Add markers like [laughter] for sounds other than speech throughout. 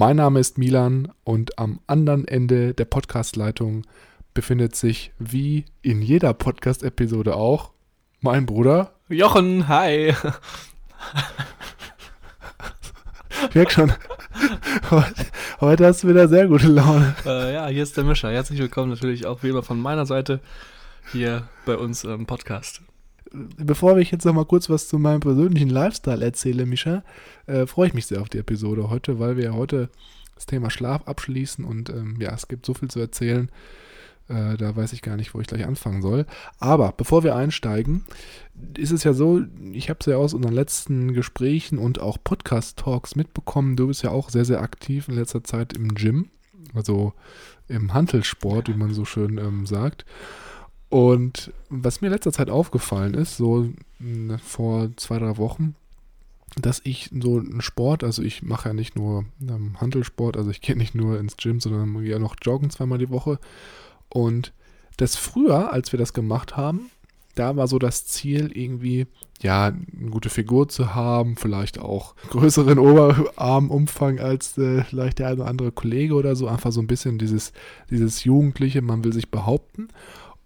Mein Name ist Milan und am anderen Ende der Podcastleitung befindet sich, wie in jeder Podcast-Episode auch, mein Bruder. Jochen, hi. Ich merke schon, [laughs] heute, hast du wieder sehr gute Laune. Äh, ja, hier ist der Mischer. Herzlich willkommen natürlich auch wie immer von meiner Seite hier bei uns im Podcast bevor ich jetzt noch mal kurz was zu meinem persönlichen Lifestyle erzähle, Mischa, äh, freue ich mich sehr auf die Episode heute, weil wir ja heute das Thema Schlaf abschließen und ähm, ja, es gibt so viel zu erzählen. Äh, da weiß ich gar nicht, wo ich gleich anfangen soll. Aber bevor wir einsteigen, ist es ja so, ich habe es ja aus unseren letzten Gesprächen und auch Podcast-Talks mitbekommen, du bist ja auch sehr, sehr aktiv in letzter Zeit im Gym, also im Handelsport, wie man so schön ähm, sagt. Und was mir letzter Zeit aufgefallen ist, so hm, vor zwei, drei Wochen, dass ich so einen Sport, also ich mache ja nicht nur ähm, Handelsport, also ich [laughs] gehe nicht nur ins Gym, sondern gehe ja noch joggen zweimal die Woche. Und das früher, als wir das gemacht haben, da war so das Ziel irgendwie, ja, eine gute Figur zu haben, vielleicht auch größeren [laughs] Oberarmumfang als äh, vielleicht der eine oder andere Kollege oder so, einfach so ein bisschen dieses, dieses Jugendliche, man will sich behaupten.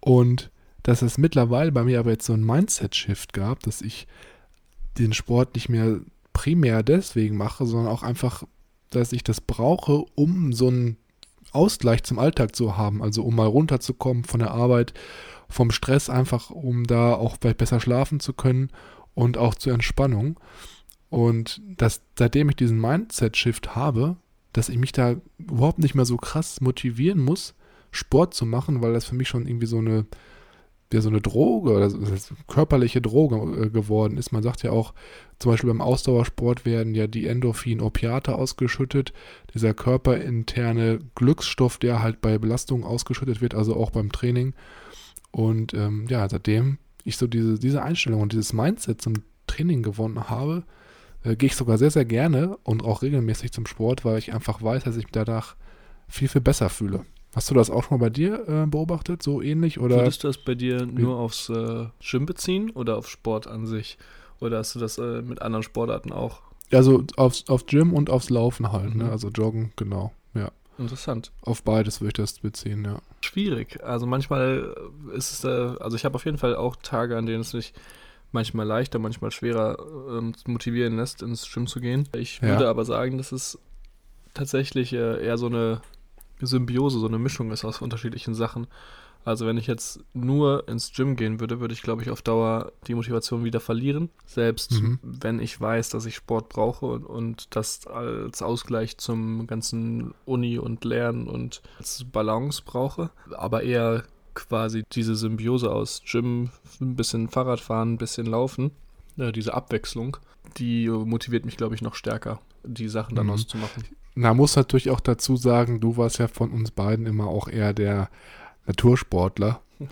Und dass es mittlerweile bei mir aber jetzt so ein Mindset-Shift gab, dass ich den Sport nicht mehr primär deswegen mache, sondern auch einfach, dass ich das brauche, um so einen Ausgleich zum Alltag zu haben. Also um mal runterzukommen von der Arbeit, vom Stress, einfach um da auch vielleicht besser schlafen zu können und auch zur Entspannung. Und dass seitdem ich diesen Mindset-Shift habe, dass ich mich da überhaupt nicht mehr so krass motivieren muss, Sport zu machen, weil das für mich schon irgendwie so eine, ja, so eine Droge oder so, körperliche Droge äh, geworden ist. Man sagt ja auch, zum Beispiel beim Ausdauersport werden ja die Endorphin-Opiate ausgeschüttet, dieser körperinterne Glücksstoff, der halt bei Belastung ausgeschüttet wird, also auch beim Training. Und ähm, ja, seitdem ich so diese, diese Einstellung und dieses Mindset zum Training gewonnen habe, äh, gehe ich sogar sehr, sehr gerne und auch regelmäßig zum Sport, weil ich einfach weiß, dass ich mich danach viel, viel besser fühle. Hast du das auch schon mal bei dir äh, beobachtet, so ähnlich? Oder? Würdest du das bei dir nur aufs äh, Gym beziehen oder auf Sport an sich? Oder hast du das äh, mit anderen Sportarten auch? Also aufs, aufs Gym und aufs Laufen halt, ne? mhm. ne? Also Joggen, genau, ja. Interessant. Auf beides würde ich das beziehen, ja. Schwierig. Also manchmal ist es, äh, also ich habe auf jeden Fall auch Tage, an denen es mich manchmal leichter, manchmal schwerer ähm, motivieren lässt, ins Gym zu gehen. Ich ja. würde aber sagen, dass es tatsächlich äh, eher so eine Symbiose, so eine Mischung ist aus unterschiedlichen Sachen. Also wenn ich jetzt nur ins Gym gehen würde, würde ich, glaube ich, auf Dauer die Motivation wieder verlieren. Selbst mhm. wenn ich weiß, dass ich Sport brauche und, und, das als Ausgleich zum ganzen Uni und Lernen und als Balance brauche. Aber eher quasi diese Symbiose aus Gym, ein bisschen Fahrradfahren, ein bisschen Laufen, äh, diese Abwechslung, die motiviert mich, glaube ich, noch stärker, die Sachen dann mhm. auszumachen. Na, muss natürlich auch dazu sagen, du warst ja von uns beiden immer auch eher der Natursportler. [laughs]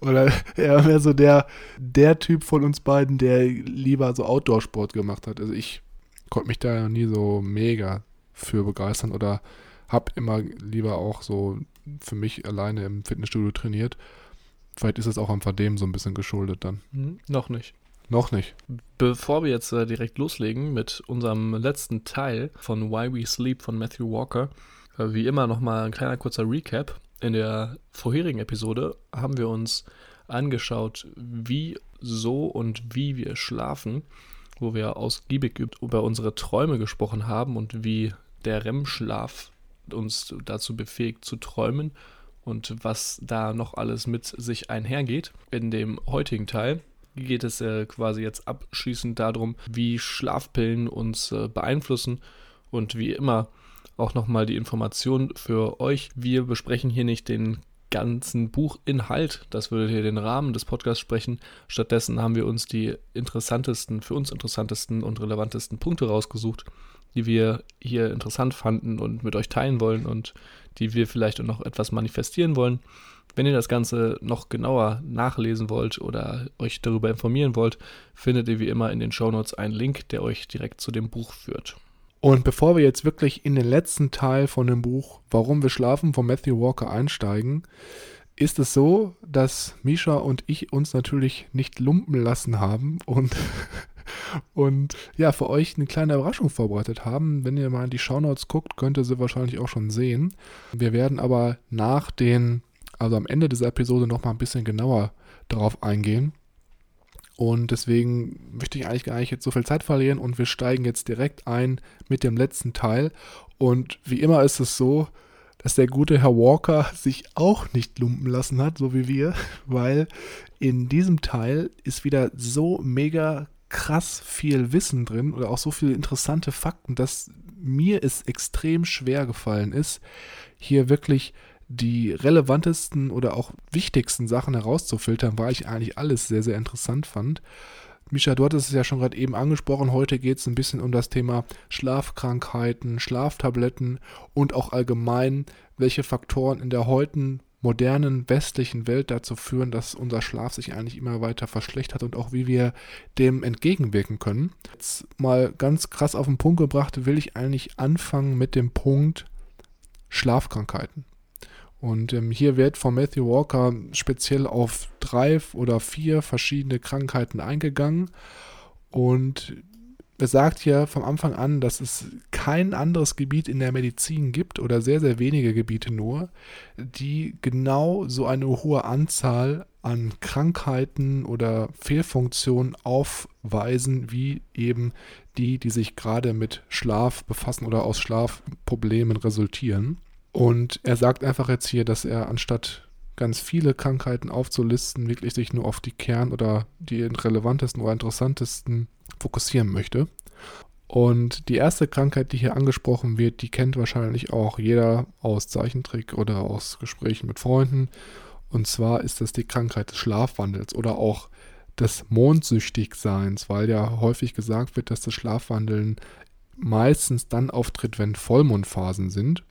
Oder eher mehr so der, der Typ von uns beiden, der lieber so Outdoor-Sport gemacht hat. Also ich konnte mich da ja nie so mega für begeistern oder habe immer lieber auch so für mich alleine im Fitnessstudio trainiert. Vielleicht ist es auch am Verdehmen so ein bisschen geschuldet dann. Hm, noch nicht. Noch nicht. Bevor wir jetzt äh, direkt loslegen mit unserem letzten Teil von Why We Sleep von Matthew Walker, äh, wie immer nochmal ein kleiner kurzer Recap. In der vorherigen Episode haben wir uns angeschaut, wie so und wie wir schlafen, wo wir ausgiebig über unsere Träume gesprochen haben und wie der REM-Schlaf uns dazu befähigt zu träumen und was da noch alles mit sich einhergeht. In dem heutigen Teil geht es äh, quasi jetzt abschließend darum, wie Schlafpillen uns äh, beeinflussen und wie immer auch nochmal die Information für euch. Wir besprechen hier nicht den ganzen Buchinhalt, das würde hier den Rahmen des Podcasts sprechen. Stattdessen haben wir uns die interessantesten, für uns interessantesten und relevantesten Punkte rausgesucht, die wir hier interessant fanden und mit euch teilen wollen und die wir vielleicht noch etwas manifestieren wollen. Wenn ihr das Ganze noch genauer nachlesen wollt oder euch darüber informieren wollt, findet ihr wie immer in den Shownotes einen Link, der euch direkt zu dem Buch führt. Und bevor wir jetzt wirklich in den letzten Teil von dem Buch Warum wir schlafen von Matthew Walker einsteigen, ist es so, dass Misha und ich uns natürlich nicht lumpen lassen haben und, [laughs] und ja, für euch eine kleine Überraschung vorbereitet haben. Wenn ihr mal in die Shownotes guckt, könnt ihr sie wahrscheinlich auch schon sehen. Wir werden aber nach den, also am Ende dieser Episode nochmal ein bisschen genauer darauf eingehen. Und deswegen möchte ich eigentlich gar nicht jetzt so viel Zeit verlieren und wir steigen jetzt direkt ein mit dem letzten Teil. Und wie immer ist es so, dass der gute Herr Walker [laughs] sich auch nicht lumpen lassen hat, so wie wir, [laughs] weil in diesem Teil ist wieder so mega krass viel Wissen drin oder auch so viele interessante Fakten, dass mir es extrem schwer gefallen ist, hier wirklich die relevantesten oder auch wichtigsten Sachen herauszufiltern, weil ich eigentlich alles sehr, sehr interessant fand. Micha, du hattest es ja schon gerade eben angesprochen. Heute geht es ein bisschen um das Thema Schlafkrankheiten, Schlaftabletten und auch allgemein, welche Faktoren in der heutigen modernen westlichen Welt dazu führen, dass unser Schlaf sich eigentlich immer weiter verschlechtert und auch wie wir dem entgegenwirken können. Jetzt mal ganz krass auf den Punkt gebracht, will ich eigentlich anfangen mit dem Punkt Schlafkrankheiten. Und ähm, hier wird von Matthew Walker speziell auf drei oder vier verschiedene Krankheiten eingegangen. Und er sagt hier vom Anfang an, dass es kein anderes Gebiet in der Medizin gibt oder sehr, sehr wenige Gebiete nur, die genau so eine hohe Anzahl an Krankheiten oder Fehlfunktionen aufweisen, wie eben die, die sich gerade mit Schlaf befassen oder aus Schlafproblemen resultieren. Und er sagt einfach jetzt hier, dass er anstatt ganz viele Krankheiten aufzulisten, wirklich sich nur auf die Kern- oder die relevantesten oder interessantesten fokussieren möchte. Und die erste Krankheit, die hier angesprochen wird, die kennt wahrscheinlich auch jeder aus Zeichentrick oder aus Gesprächen mit Freunden. Und zwar ist das die Krankheit des Schlafwandels oder auch des Mondsüchtigseins, weil ja häufig gesagt wird, dass das Schlafwandeln meistens dann auftritt, wenn Vollmondphasen sind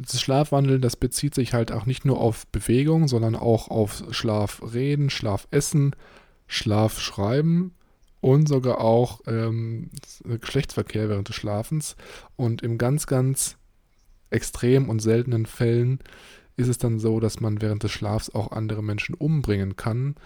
das Schlafwandeln, das bezieht sich halt auch nicht nur auf Bewegung, sondern auch auf Schlafreden, Schlafessen, Schlafschreiben und sogar auch ähm, Geschlechtsverkehr während des Schlafens. Und im ganz, ganz extrem und seltenen Fällen ist es dann so, dass man während des Schlafs auch andere Menschen umbringen kann.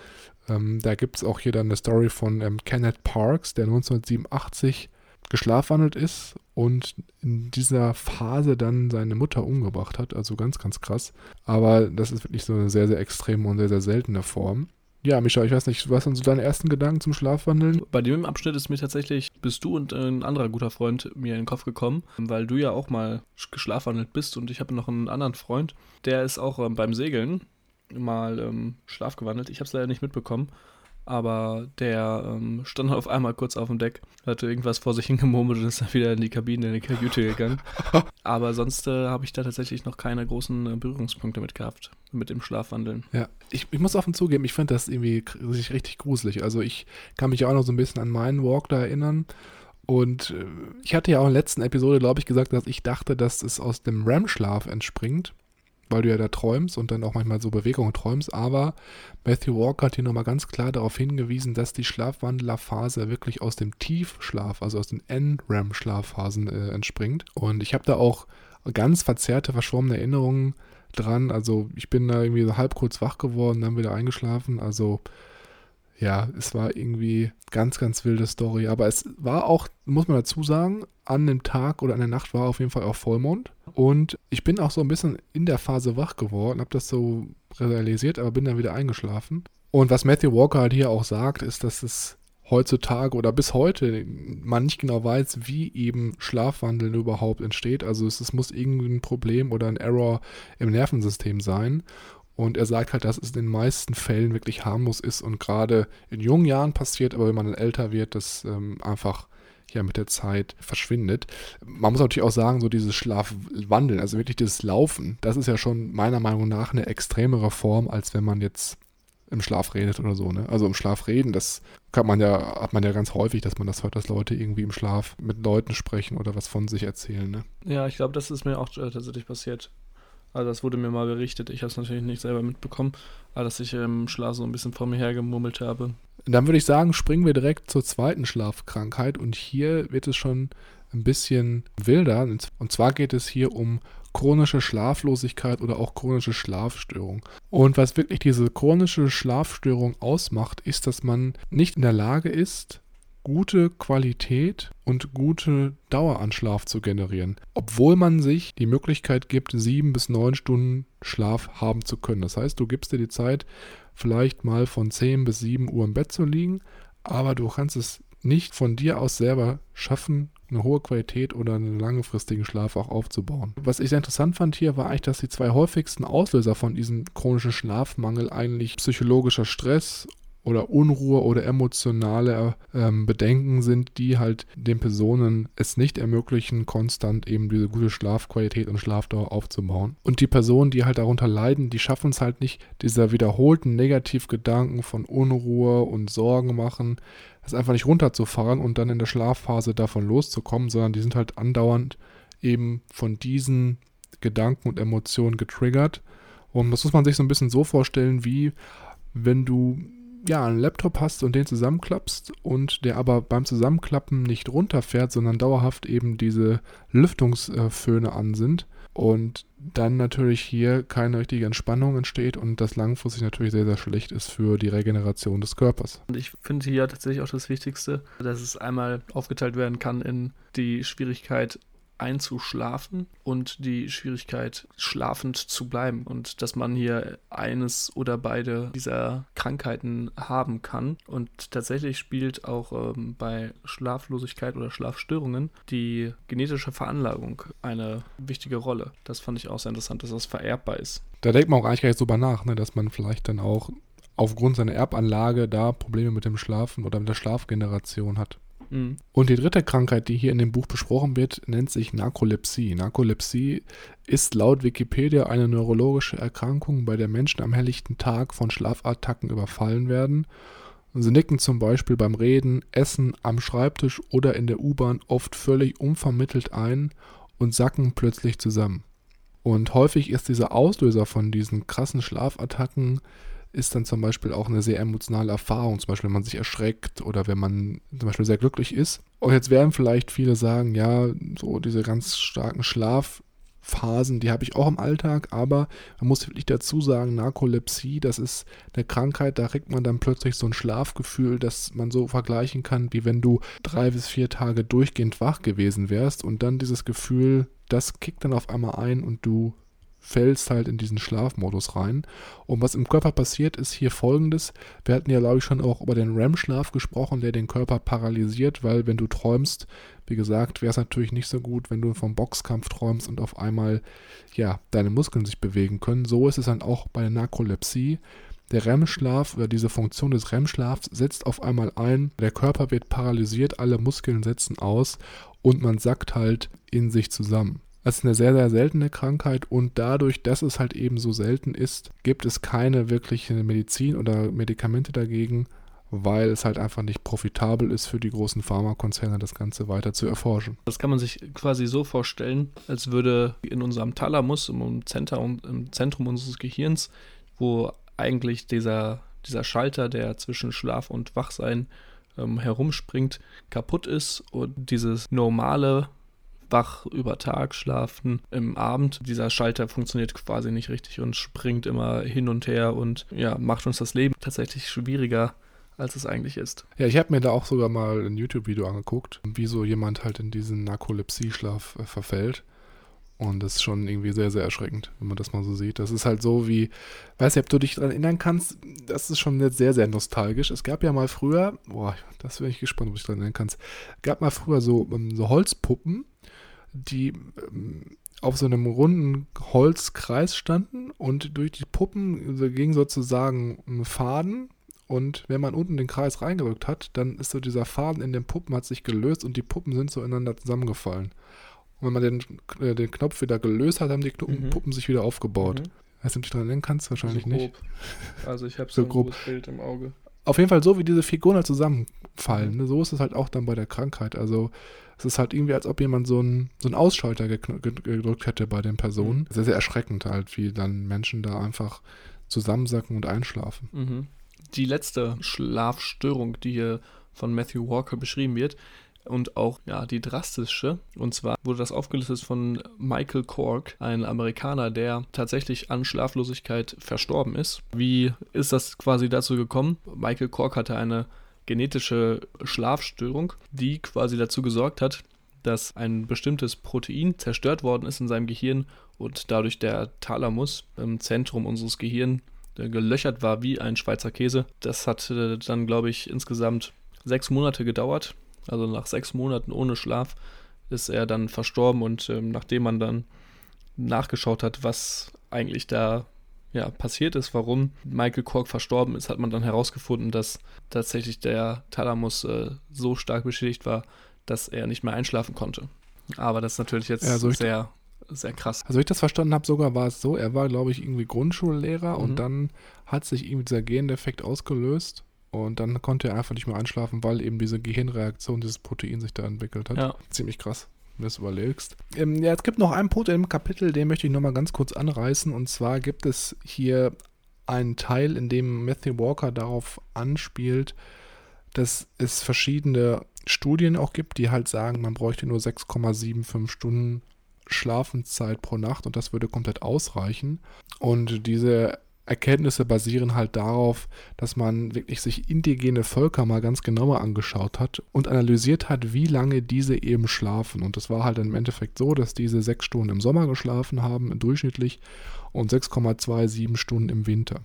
Ähm, da gibt es auch hier dann eine Story von ähm, Kenneth Parks, der 1987 geschlafwandelt ist und in dieser Phase dann seine Mutter umgebracht hat. Also ganz, ganz krass. Aber das ist wirklich so eine sehr, sehr extreme und sehr, sehr seltene Form. Ja, Micha, ich weiß nicht, was sind so deine ersten Gedanken zum Schlafwandeln? Bei dem Abschnitt ist mir tatsächlich, bist du und ein anderer guter Freund mir in den Kopf gekommen, weil du ja auch mal geschlafwandelt bist und ich habe noch einen anderen Freund, der ist auch ähm, beim Segeln mal ähm, schlafgewandelt. Ich habe es leider nicht mitbekommen aber der ähm, stand auf einmal kurz auf dem Deck, hatte irgendwas vor sich hingemurmelt und ist dann wieder in die Kabine, in die Kajüte gegangen. [laughs] aber sonst äh, habe ich da tatsächlich noch keine großen äh, Berührungspunkte mit gehabt, mit dem Schlafwandeln. Ja, ich, ich muss offen zugeben, ich finde das irgendwie richtig gruselig. Also ich kann mich auch noch so ein bisschen an meinen Walk da erinnern. Und äh, ich hatte ja auch in der letzten Episode, glaube ich, gesagt, dass ich dachte, dass es aus dem REM-Schlaf entspringt weil du ja da träumst und dann auch manchmal so Bewegungen träumst. Aber Matthew Walker hat hier nochmal ganz klar darauf hingewiesen, dass die Schlafwandlerphase wirklich aus dem Tiefschlaf, also aus den N-REM-Schlafphasen äh, entspringt. Und ich habe da auch ganz verzerrte, verschwommene Erinnerungen dran. Also ich bin da irgendwie so halb kurz wach geworden, dann wieder eingeschlafen. Also ja, es war irgendwie ganz, ganz wilde Story. Aber es war auch, muss man dazu sagen, an dem Tag oder an der Nacht war auf jeden Fall auch Vollmond. Und ich bin auch so ein bisschen in der Phase wach geworden, habe das so realisiert, aber bin dann wieder eingeschlafen. Und was Matthew Walker halt hier auch sagt, ist, dass es heutzutage oder bis heute man nicht genau weiß, wie eben Schlafwandeln überhaupt entsteht. Also es, es muss irgendwie ein Problem oder ein Error im Nervensystem sein. Und er sagt halt, dass es in den meisten Fällen wirklich harmlos ist und gerade in jungen Jahren passiert, aber wenn man dann älter wird, das ähm, einfach ja mit der Zeit verschwindet. Man muss natürlich auch sagen, so dieses Schlafwandeln, also wirklich dieses Laufen, das ist ja schon meiner Meinung nach eine extremere Form, als wenn man jetzt im Schlaf redet oder so, ne? Also im Schlaf reden, das kann man ja, hat man ja ganz häufig, dass man das hört, dass Leute irgendwie im Schlaf mit Leuten sprechen oder was von sich erzählen, ne? Ja, ich glaube, das ist mir auch äh, tatsächlich passiert. Also das wurde mir mal berichtet. Ich habe es natürlich nicht selber mitbekommen, aber dass ich im Schlaf so ein bisschen vor mir hergemummelt habe. Dann würde ich sagen, springen wir direkt zur zweiten Schlafkrankheit und hier wird es schon ein bisschen wilder. Und zwar geht es hier um chronische Schlaflosigkeit oder auch chronische Schlafstörung. Und was wirklich diese chronische Schlafstörung ausmacht, ist, dass man nicht in der Lage ist, gute Qualität und gute Dauer an Schlaf zu generieren, obwohl man sich die Möglichkeit gibt, sieben bis neun Stunden Schlaf haben zu können. Das heißt, du gibst dir die Zeit, vielleicht mal von zehn bis sieben Uhr im Bett zu liegen, aber du kannst es nicht von dir aus selber schaffen, eine hohe Qualität oder einen langfristigen Schlaf auch aufzubauen. Was ich sehr interessant fand hier, war eigentlich, dass die zwei häufigsten Auslöser von diesem chronischen Schlafmangel eigentlich psychologischer Stress oder Unruhe oder emotionale ähm, Bedenken sind, die halt den Personen es nicht ermöglichen, konstant eben diese gute Schlafqualität und Schlafdauer aufzubauen. Und die Personen, die halt darunter leiden, die schaffen es halt nicht, dieser wiederholten Negativgedanken von Unruhe und Sorgen machen, es einfach nicht runterzufahren und dann in der Schlafphase davon loszukommen, sondern die sind halt andauernd eben von diesen Gedanken und Emotionen getriggert. Und das muss man sich so ein bisschen so vorstellen, wie wenn du ja, einen Laptop hast und den zusammenklappst und der aber beim Zusammenklappen nicht runterfährt, sondern dauerhaft eben diese Lüftungsföhne an sind und dann natürlich hier keine richtige Entspannung entsteht und das langfristig natürlich sehr, sehr schlecht ist für die Regeneration des Körpers. Und ich finde hier tatsächlich auch das Wichtigste, dass es einmal aufgeteilt werden kann in die Schwierigkeit, einzuschlafen und die Schwierigkeit, schlafend zu bleiben und dass man hier eines oder beide dieser Krankheiten haben kann. Und tatsächlich spielt auch ähm, bei Schlaflosigkeit oder Schlafstörungen die genetische Veranlagung eine wichtige Rolle. Das fand ich auch sehr interessant, dass das vererbbar ist. Da denkt man auch eigentlich gar nicht drüber nach, ne, dass man vielleicht dann auch aufgrund seiner Erbanlage da Probleme mit dem Schlafen oder mit der Schlafgeneration hat. Mhm. Und die dritte Krankheit, die hier in dem Buch besprochen wird, nennt sich Narkolepsie. Narkolepsie ist laut Wikipedia eine neurologische Erkrankung, bei der Menschen am helllichten Tag von Schlafattacken überfallen werden. Sie nicken zum Beispiel beim Reden, Essen, am Schreibtisch oder in der U-Bahn oft völlig unvermittelt ein und sacken plötzlich zusammen. Und häufig ist dieser Auslöser von diesen krassen Schlafattacken ist dann zum Beispiel auch eine sehr emotionale Erfahrung, zum Beispiel wenn man sich erschreckt oder wenn man zum Beispiel sehr glücklich ist. Und jetzt werden vielleicht viele sagen, ja, so diese ganz starken Schlafphasen, die habe ich auch im Alltag, aber man muss wirklich dazu sagen, Narkolepsie, das ist eine Krankheit, da kriegt man dann plötzlich so ein Schlafgefühl, das man so vergleichen kann, wie wenn du drei bis vier Tage durchgehend wach gewesen wärst und dann dieses Gefühl, das kickt dann auf einmal ein und du fällst halt in diesen Schlafmodus rein. Und was im Körper passiert, ist hier folgendes. Wir hatten ja, glaube ich, schon auch über den REM-Schlaf gesprochen, der den Körper paralysiert, weil wenn du träumst, wie gesagt, wäre es natürlich nicht so gut, wenn du vom Boxkampf träumst und auf einmal, ja, deine Muskeln sich bewegen können. So ist es dann auch bei der Narkolepsie. Der REM-Schlaf oder diese Funktion des REM-Schlafs setzt auf einmal ein, der Körper wird paralysiert, alle Muskeln setzen aus und man sackt halt in sich zusammen. Das ist eine sehr, sehr seltene Krankheit und dadurch, dass es halt eben so selten ist, gibt es keine wirkliche Medizin oder Medikamente dagegen, weil es halt einfach nicht profitabel ist für die großen Pharmakonzerne, das Ganze weiter zu erforschen. Das kann man sich quasi so vorstellen, als würde in unserem Thalamus, im, Zentrum, unseres Gehirns, wo eigentlich dieser, dieser Schalter, der zwischen Schlaf und Wachsein ähm, herumspringt, kaputt ist und dieses normale wach über Tag schlafen. Im Abend, dieser Schalter funktioniert quasi nicht richtig und springt immer hin und her und ja, macht uns das Leben tatsächlich schwieriger als es eigentlich ist. Ja, ich habe mir da auch sogar mal ein YouTube-Video angeguckt, wie so jemand halt in diesen Narkolepsie-Schlaf äh, verfällt. Und das ist schon irgendwie sehr, sehr erschreckend, wenn man das mal so sieht. Das ist halt so wie, weiß nicht, ob du dich daran erinnern kannst, das ist schon sehr, sehr nostalgisch. Es gab ja mal früher, boah, das bin ich gespannt, ob du dich daran erinnern kannst, gab mal früher so, ähm, so Holzpuppen, die ähm, auf so einem runden Holzkreis standen und durch die Puppen ging sozusagen ein Faden und wenn man unten den Kreis reingedrückt hat, dann ist so dieser Faden in den Puppen hat sich gelöst und die Puppen sind so ineinander zusammengefallen. Und wenn man den, äh, den Knopf wieder gelöst hat, haben die mhm. Puppen sich wieder aufgebaut. Mhm. Weißt du dich daran erinnern kannst? Wahrscheinlich so nicht. Also ich habe so, so ein grob. Bild im Auge. Auf jeden Fall so, wie diese Figuren halt zusammenfallen. Mhm. Ne? So ist es halt auch dann bei der Krankheit. Also es ist halt irgendwie, als ob jemand so einen so Ausschalter gedrückt hätte bei den Personen. Mhm. Sehr, sehr erschreckend halt, wie dann Menschen da einfach zusammensacken und einschlafen. Mhm. Die letzte Schlafstörung, die hier von Matthew Walker beschrieben wird, und auch ja die drastische. Und zwar wurde das aufgelistet von Michael Cork, ein Amerikaner, der tatsächlich an Schlaflosigkeit verstorben ist. Wie ist das quasi dazu gekommen? Michael Cork hatte eine genetische Schlafstörung, die quasi dazu gesorgt hat, dass ein bestimmtes Protein zerstört worden ist in seinem Gehirn und dadurch der Thalamus im Zentrum unseres Gehirns gelöchert war wie ein Schweizer Käse. Das hat dann, glaube ich, insgesamt sechs Monate gedauert, also nach sechs Monaten ohne Schlaf ist er dann verstorben und ähm, nachdem man dann nachgeschaut hat, was eigentlich da ja, passiert ist, warum Michael Kork verstorben ist, hat man dann herausgefunden, dass tatsächlich der Thalamus äh, so stark beschädigt war, dass er nicht mehr einschlafen konnte. Aber das ist natürlich jetzt ja, so sehr, sehr krass. Also, ich das verstanden habe, sogar war es so, er war, glaube ich, irgendwie Grundschullehrer mhm. und dann hat sich ihm dieser Gendefekt ausgelöst und dann konnte er einfach nicht mehr einschlafen, weil eben diese Gehirnreaktion, dieses Protein sich da entwickelt hat. Ja. Ziemlich krass, das überlegst. Ähm, ja, es gibt noch einen Punkt im Kapitel, den möchte ich nochmal ganz kurz anreißen. Und zwar gibt es hier einen Teil, in dem Matthew Walker darauf anspielt, dass es verschiedene Studien auch gibt, die halt sagen, man bräuchte nur 6,75 Stunden Schlafenszeit pro Nacht und das würde komplett ausreichen. Und diese Erkenntnisse basieren halt darauf, dass man wirklich sich indigene Völker mal ganz genauer angeschaut hat und analysiert hat, wie lange diese eben schlafen. Und das war halt im Endeffekt so, dass diese sechs Stunden im Sommer geschlafen haben, durchschnittlich, und 6,27 Stunden im Winter.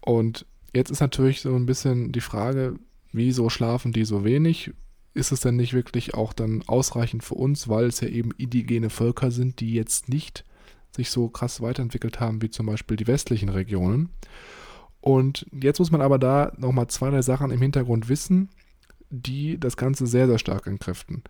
Und jetzt ist natürlich so ein bisschen die Frage, wieso schlafen die so wenig? Ist es denn nicht wirklich auch dann ausreichend für uns, weil es ja eben indigene Völker sind, die jetzt nicht sich so krass weiterentwickelt haben wie zum Beispiel die westlichen Regionen. Und jetzt muss man aber da nochmal zwei, drei Sachen im Hintergrund wissen, die das Ganze sehr, sehr stark entkräften.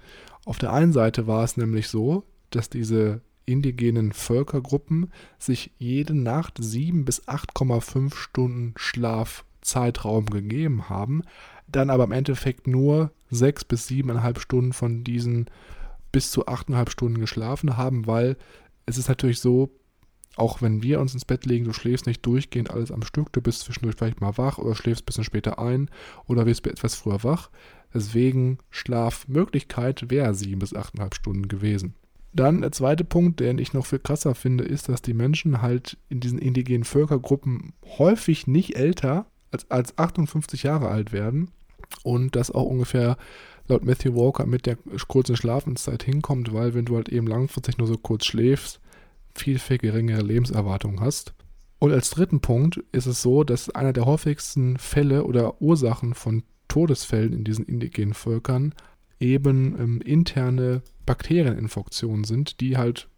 Auf der einen Seite war es nämlich so, dass diese indigenen Völkergruppen sich jede Nacht 7 bis 8,5 Stunden Schlafzeitraum gegeben haben, dann aber im Endeffekt nur 6 bis 7,5 Stunden von diesen bis zu 8,5 Stunden geschlafen haben, weil es ist natürlich so, auch wenn wir uns ins Bett legen, du schläfst nicht durchgehend alles am Stück, du bist zwischendurch vielleicht mal wach oder schläfst ein bisschen später ein oder wirst etwas früher wach. Deswegen Schlafmöglichkeit wäre sieben bis achteinhalb Stunden gewesen. Dann der zweite Punkt, den ich noch viel krasser finde, ist, dass die Menschen halt in diesen indigenen Völkergruppen häufig nicht älter als, als 58 Jahre alt werden und dass auch ungefähr laut Matthew Walker mit der kurzen Schlafenszeit hinkommt, weil wenn du halt eben langfristig nur so kurz schläfst, viel, viel geringere Lebenserwartung hast. Und als dritten Punkt ist es so, dass einer der häufigsten Fälle oder Ursachen von Todesfällen in diesen indigenen Völkern eben ähm, interne Bakterieninfektionen sind, die halt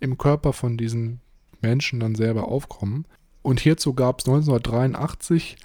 im Körper von diesen Menschen dann selber aufkommen. Und hierzu gab es 1983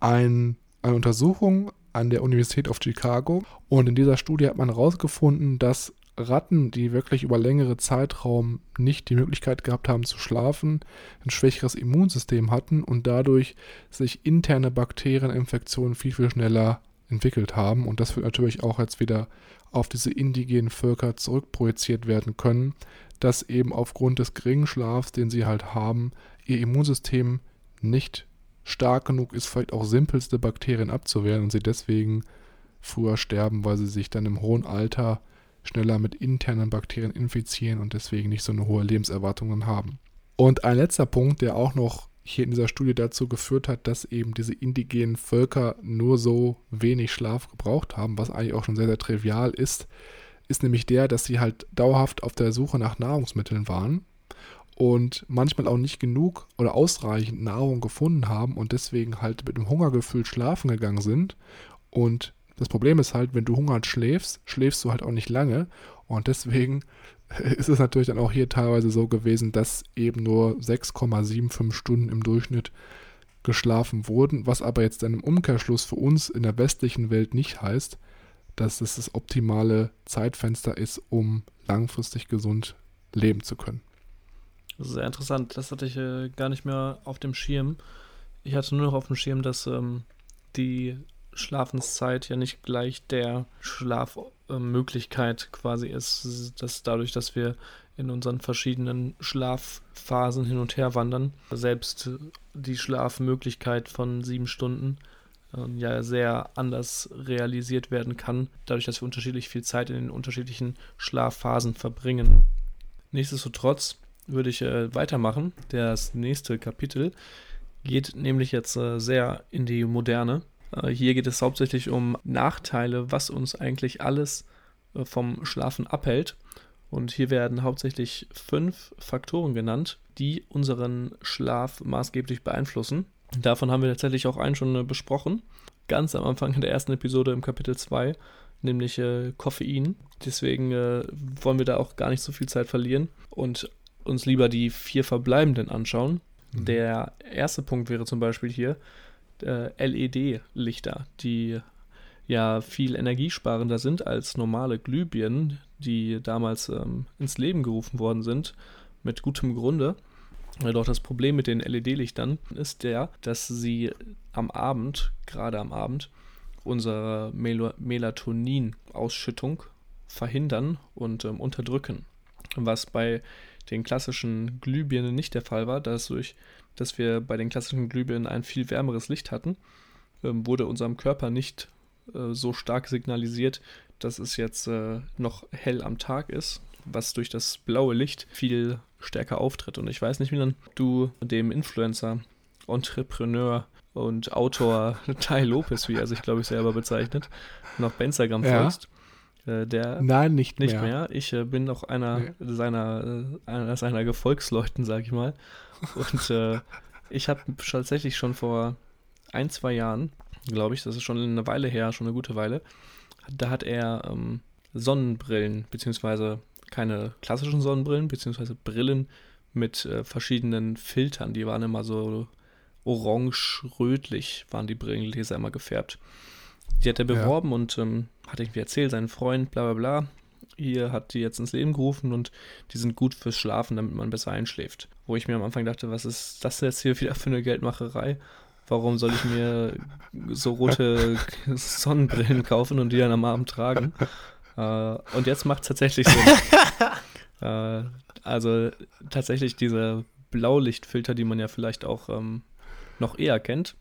ein, eine Untersuchung an der Universität of Chicago. Und in dieser Studie hat man herausgefunden, dass Ratten, die wirklich über längere Zeitraum nicht die Möglichkeit gehabt haben zu schlafen, ein schwächeres Immunsystem hatten und dadurch sich interne Bakterieninfektionen viel, viel schneller entwickelt haben. Und das wird natürlich auch jetzt wieder auf diese indigenen Völker zurückprojiziert werden können, dass eben aufgrund des geringen Schlafs, den sie halt haben, ihr Immunsystem nicht stark genug ist, vielleicht auch simpelste Bakterien abzuwehren und sie deswegen früher sterben, weil sie sich dann im hohen Alter schneller mit internen Bakterien infizieren und deswegen nicht so eine hohe Lebenserwartung haben. Und ein letzter Punkt, der auch noch hier in dieser Studie dazu geführt hat, dass eben diese indigenen Völker nur so wenig Schlaf gebraucht haben, was eigentlich auch schon sehr, sehr trivial ist, ist nämlich der, dass sie halt dauerhaft auf der Suche nach Nahrungsmitteln waren und manchmal auch nicht genug oder ausreichend Nahrung gefunden haben und deswegen halt mit dem Hungergefühl schlafen gegangen sind. Und das Problem ist halt, wenn du hungert schläfst, schläfst du halt auch nicht lange. Und deswegen [laughs] ist es natürlich dann auch hier teilweise so gewesen, dass eben nur 6,75 Stunden im Durchschnitt geschlafen wurden, was aber jetzt dann im Umkehrschluss für uns in der westlichen Welt nicht heißt, dass es das optimale Zeitfenster ist, um langfristig gesund leben zu können. Sehr interessant. Das hatte ich äh, gar nicht mehr auf dem Schirm. Ich hatte nur noch auf dem Schirm, dass ähm, die Schlafenszeit ja nicht gleich der Schlafmöglichkeit äh, quasi ist. Dass dadurch, dass wir in unseren verschiedenen Schlafphasen hin und her wandern, selbst die Schlafmöglichkeit von sieben Stunden ähm, ja sehr anders realisiert werden kann, dadurch, dass wir unterschiedlich viel Zeit in den unterschiedlichen Schlafphasen verbringen. Nichtsdestotrotz würde ich äh, weitermachen. Das nächste Kapitel geht nämlich jetzt äh, sehr in die Moderne. Äh, hier geht es hauptsächlich um Nachteile, was uns eigentlich alles äh, vom Schlafen abhält. Und hier werden hauptsächlich fünf Faktoren genannt, die unseren Schlaf maßgeblich beeinflussen. Davon haben wir tatsächlich auch einen schon äh, besprochen. Ganz am Anfang in der ersten Episode im Kapitel 2, nämlich äh, Koffein. Deswegen äh, wollen wir da auch gar nicht so viel Zeit verlieren und uns lieber die vier verbleibenden anschauen. Mhm. Der erste Punkt wäre zum Beispiel hier äh, LED-Lichter, die ja viel energiesparender sind als normale Glühbirnen, die damals ähm, ins Leben gerufen worden sind, mit gutem Grunde. Doch das Problem mit den LED-Lichtern ist der, dass sie am Abend, gerade am Abend, unsere Mel Melatonin-Ausschüttung verhindern und ähm, unterdrücken. Was bei den klassischen Glühbirnen nicht der Fall war, dadurch, dass wir bei den klassischen Glühbirnen ein viel wärmeres Licht hatten, ähm, wurde unserem Körper nicht äh, so stark signalisiert, dass es jetzt äh, noch hell am Tag ist, was durch das blaue Licht viel stärker auftritt. Und ich weiß nicht, wie dann du dem Influencer, Entrepreneur und Autor [laughs] Tai Lopez, wie er sich, glaube ich, selber bezeichnet, noch bei Instagram ja. folgst. Äh, der Nein, nicht, nicht mehr. mehr. Ich äh, bin auch einer nee. seiner, äh, einer seiner Gefolgsleuten, sag ich mal. Und äh, ich habe tatsächlich schon vor ein, zwei Jahren, glaube ich, das ist schon eine Weile her, schon eine gute Weile, da hat er ähm, Sonnenbrillen, beziehungsweise keine klassischen Sonnenbrillen, beziehungsweise Brillen mit äh, verschiedenen Filtern. Die waren immer so orange-rötlich, waren die Brillengläser immer gefärbt. Die hat er beworben ja. und ähm, hat irgendwie erzählt, sein Freund, bla bla bla. Hier hat die jetzt ins Leben gerufen und die sind gut fürs Schlafen, damit man besser einschläft. Wo ich mir am Anfang dachte, was ist das jetzt hier wieder für eine Geldmacherei? Warum soll ich mir so rote [laughs] Sonnenbrillen kaufen und die dann am Abend tragen? Äh, und jetzt macht es tatsächlich Sinn. [laughs] äh, also tatsächlich diese Blaulichtfilter, die man ja vielleicht auch ähm, noch eher kennt,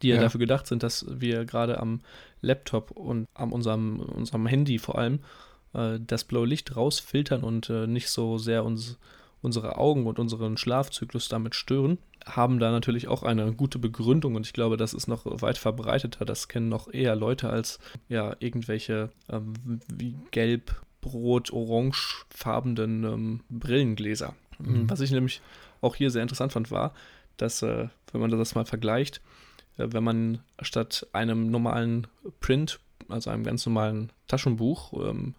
die ja, ja, dafür gedacht sind, dass wir gerade am Laptop und an unserem, unserem Handy vor allem äh, das blaue Licht rausfiltern und äh, nicht so sehr uns, unsere Augen und unseren Schlafzyklus damit stören haben da natürlich auch eine gute Begründung und ich glaube, das ist noch weit verbreiteter. Das kennen noch eher Leute als ja irgendwelche ähm, wie gelb, rot, orangefarbenen ähm, Brillengläser. Mhm. Was ich nämlich auch hier sehr interessant fand, war, dass, äh, wenn man das mal vergleicht, wenn man statt einem normalen Print, also einem ganz normalen Taschenbuch, ähm,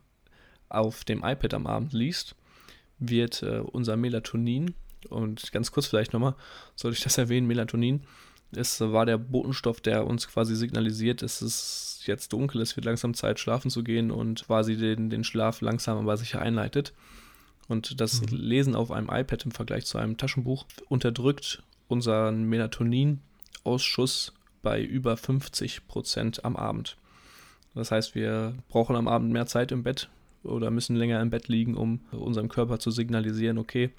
auf dem iPad am Abend liest, wird äh, unser Melatonin und ganz kurz vielleicht nochmal, soll ich das [laughs] erwähnen, Melatonin ist, war der Botenstoff, der uns quasi signalisiert, es ist jetzt dunkel, es wird langsam Zeit, schlafen zu gehen und quasi den, den Schlaf langsam aber sicher einleitet. Und das mhm. Lesen auf einem iPad im Vergleich zu einem Taschenbuch unterdrückt unseren Melatonin-Ausschuss bei über 50 Prozent am Abend. Das heißt, wir brauchen am Abend mehr Zeit im Bett oder müssen länger im Bett liegen, um unserem Körper zu signalisieren, okay,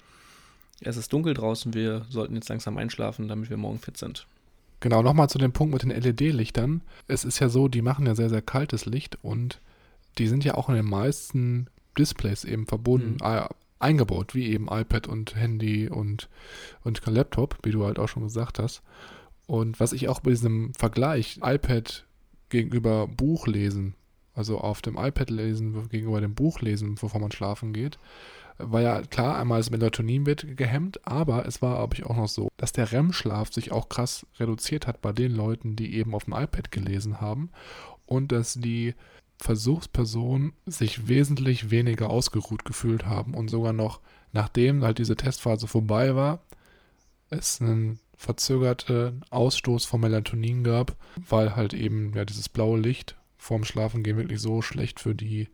es ist dunkel draußen, wir sollten jetzt langsam einschlafen, damit wir morgen fit sind. Genau, nochmal zu dem Punkt mit den LED-Lichtern. Es ist ja so, die machen ja sehr, sehr kaltes Licht und die sind ja auch in den meisten Displays eben verbunden, mhm. äh, eingebaut, wie eben iPad und Handy und, und Laptop, wie du halt auch schon gesagt hast. Und was ich auch bei diesem Vergleich iPad gegenüber Buch lesen also auf dem iPad lesen gegenüber dem Buch lesen, bevor man schlafen geht, war ja klar, einmal das Melatonin wird gehemmt, aber es war, glaube ich, auch noch so, dass der REM-Schlaf sich auch krass reduziert hat bei den Leuten, die eben auf dem iPad gelesen haben und dass die Versuchspersonen sich wesentlich weniger ausgeruht gefühlt haben und sogar noch, nachdem halt diese Testphase vorbei war, es einen verzögerten Ausstoß von Melatonin gab, weil halt eben ja dieses blaue Licht vorm Schlafengehen wirklich so schlecht für die